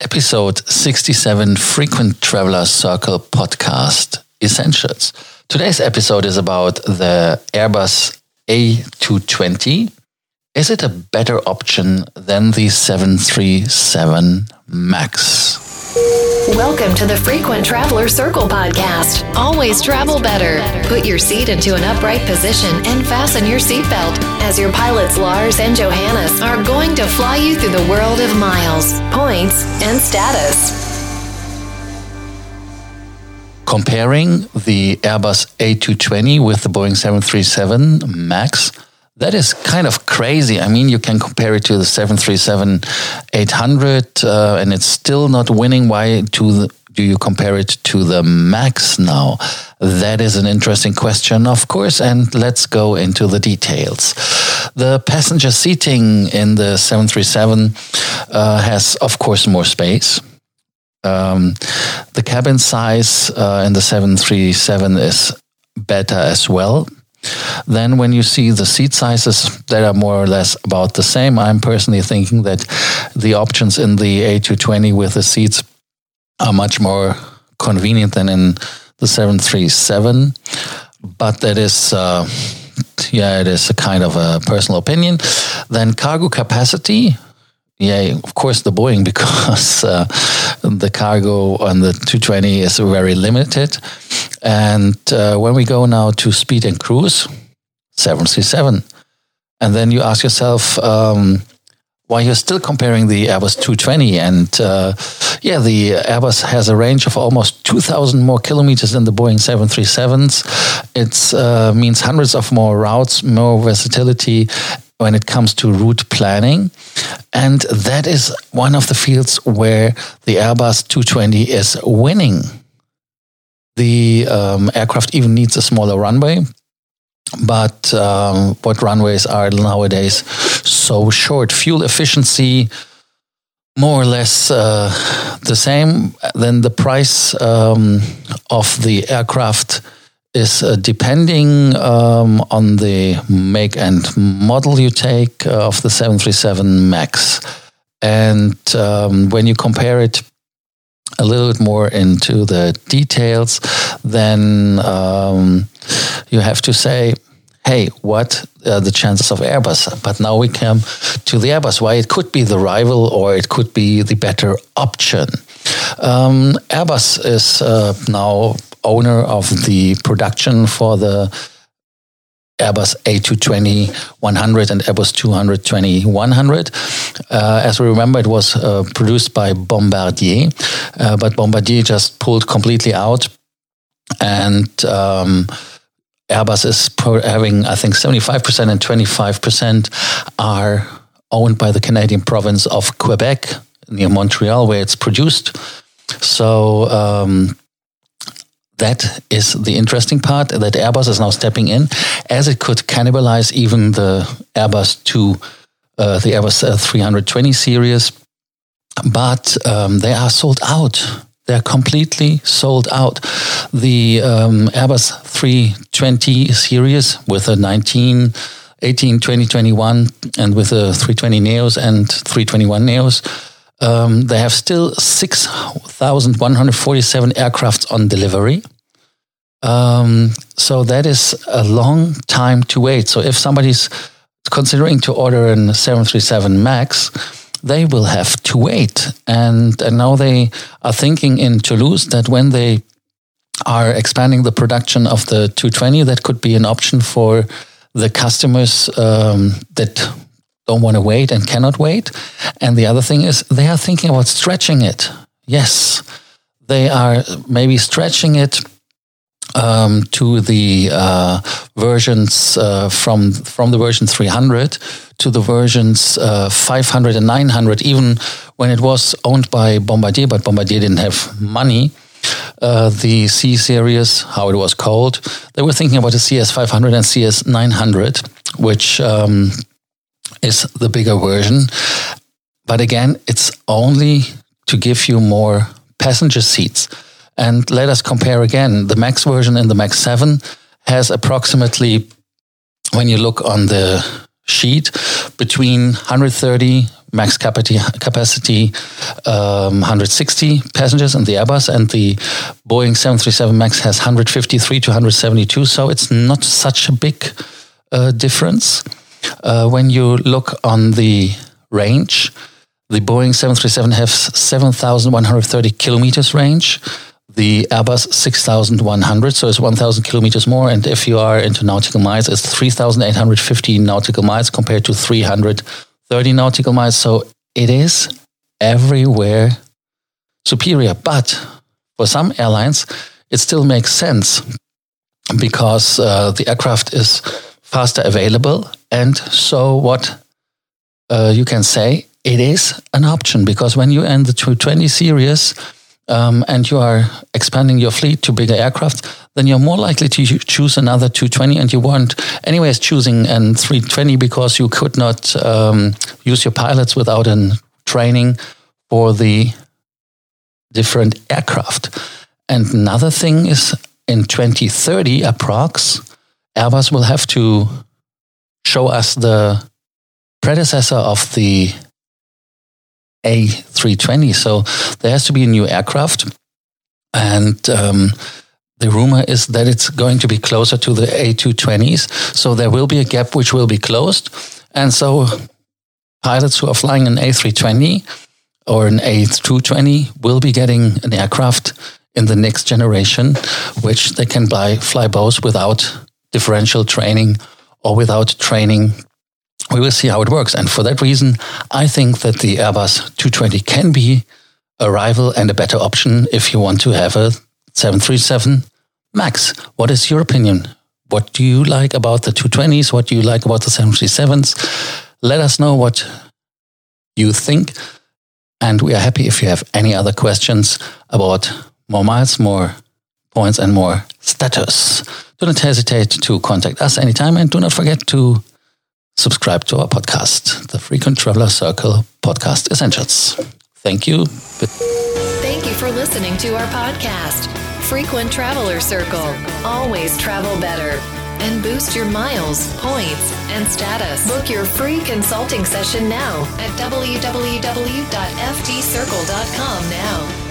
episode 67 Frequent Traveler Circle podcast Essentials. Today's episode is about the Airbus A220. Is it a better option than the 737 MAX? Welcome to the Frequent Traveler Circle podcast. Always travel better. Put your seat into an upright position and fasten your seatbelt as your pilots Lars and Johannes are going to fly you through the world of miles, points, and status. Comparing the Airbus A220 with the Boeing 737 MAX, that is kind of crazy. I mean, you can compare it to the 737 800, uh, and it's still not winning. Why to the, do you compare it to the Max now? That is an interesting question, of course, and let's go into the details. The passenger seating in the 737 uh, has, of course, more space. Um, the cabin size uh, in the 737 is better as well then, when you see the seat sizes that are more or less about the same, I'm personally thinking that the options in the A220 with the seats are much more convenient than in the 737. But that is, uh, yeah, it is a kind of a personal opinion. Then cargo capacity, yeah, of course, the Boeing because uh, the cargo on the 220 is very limited. And uh, when we go now to speed and cruise, 737. And then you ask yourself, um, why you're still comparing the Airbus 220. And uh, yeah, the Airbus has a range of almost 2,000 more kilometers than the Boeing 737s. It uh, means hundreds of more routes, more versatility when it comes to route planning. And that is one of the fields where the Airbus 220 is winning. The um, aircraft even needs a smaller runway. But um, what runways are nowadays so short? Fuel efficiency, more or less uh, the same. Then the price um, of the aircraft is uh, depending um, on the make and model you take uh, of the 737 MAX. And um, when you compare it a little bit more into the details, then um, you have to say, hey, what are the chances of Airbus? But now we come to the Airbus, why it could be the rival or it could be the better option. Um, Airbus is uh, now owner of the production for the Airbus A220 100 and Airbus 220 100. Uh, as we remember, it was uh, produced by Bombardier, uh, but Bombardier just pulled completely out. And um, Airbus is having, I think, 75% and 25% are owned by the Canadian province of Quebec near Montreal, where it's produced. So, um, that is the interesting part that Airbus is now stepping in, as it could cannibalize even the Airbus 2, uh, the Airbus 320 series. But um, they are sold out. They're completely sold out. The um, Airbus 320 series with a 19, 18, 20, 21, and with the 320 Neos and 321 Neos. Um, they have still 6,147 aircrafts on delivery. Um, so that is a long time to wait. So if somebody's considering to order a 737 MAX, they will have to wait. And, and now they are thinking in Toulouse that when they are expanding the production of the 220, that could be an option for the customers um, that don't want to wait and cannot wait. And the other thing is they are thinking about stretching it. Yes, they are maybe stretching it um, to the uh, versions uh, from from the version 300 to the versions uh, 500 and 900. Even when it was owned by Bombardier, but Bombardier didn't have money. Uh, the C series, how it was called, they were thinking about the CS 500 and CS 900, which um, is the bigger version. But again, it's only to give you more passenger seats. And let us compare again. The Max version in the Max 7 has approximately, when you look on the sheet between 130 max capacity, capacity um, 160 passengers in the Airbus, and the Boeing 737 MAX has 153 to 172. So it's not such a big uh, difference. Uh, when you look on the range, the Boeing 737 has 7,130 kilometers range. The Airbus 6,100, so it's 1,000 kilometers more. And if you are into nautical miles, it's 3,850 nautical miles compared to 330 nautical miles. So it is everywhere superior. But for some airlines, it still makes sense because uh, the aircraft is faster available. And so, what uh, you can say, it is an option because when you end the 220 series um, and you are expanding your fleet to bigger aircraft, then you're more likely to choose another 220 and you weren't anyways choosing an 320 because you could not um, use your pilots without a training for the different aircraft. And another thing is in 2030 approx, Airbus will have to show us the predecessor of the A320. So there has to be a new aircraft. And um, the rumor is that it's going to be closer to the A220s. So there will be a gap which will be closed. And so pilots who are flying an A320 or an A220 will be getting an aircraft in the next generation, which they can buy, fly both without differential training or without training. We will see how it works. And for that reason, I think that the Airbus 220 can be a rival and a better option if you want to have a 737 MAX. What is your opinion? What do you like about the 220s? What do you like about the 737s? Let us know what you think. And we are happy if you have any other questions about more miles, more points, and more status. Do not hesitate to contact us anytime and do not forget to subscribe to our podcast, the Frequent Traveler Circle Podcast Essentials. Thank you. Thank you for listening to our podcast, Frequent Traveler Circle. Always travel better and boost your miles, points, and status. Book your free consulting session now at www.ftcircle.com now.